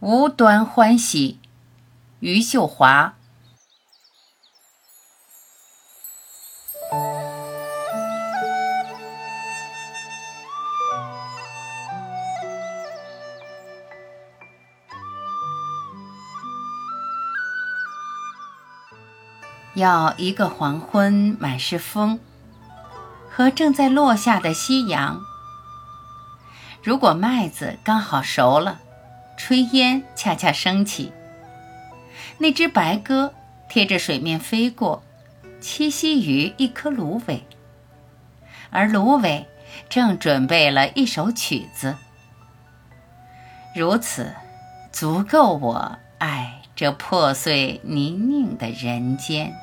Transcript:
无端欢喜，余秀华。要一个黄昏，满是风，和正在落下的夕阳。如果麦子刚好熟了，炊烟恰恰升起，那只白鸽贴着水面飞过，栖息于一棵芦苇，而芦苇正准备了一首曲子。如此，足够我爱这破碎泥泞的人间。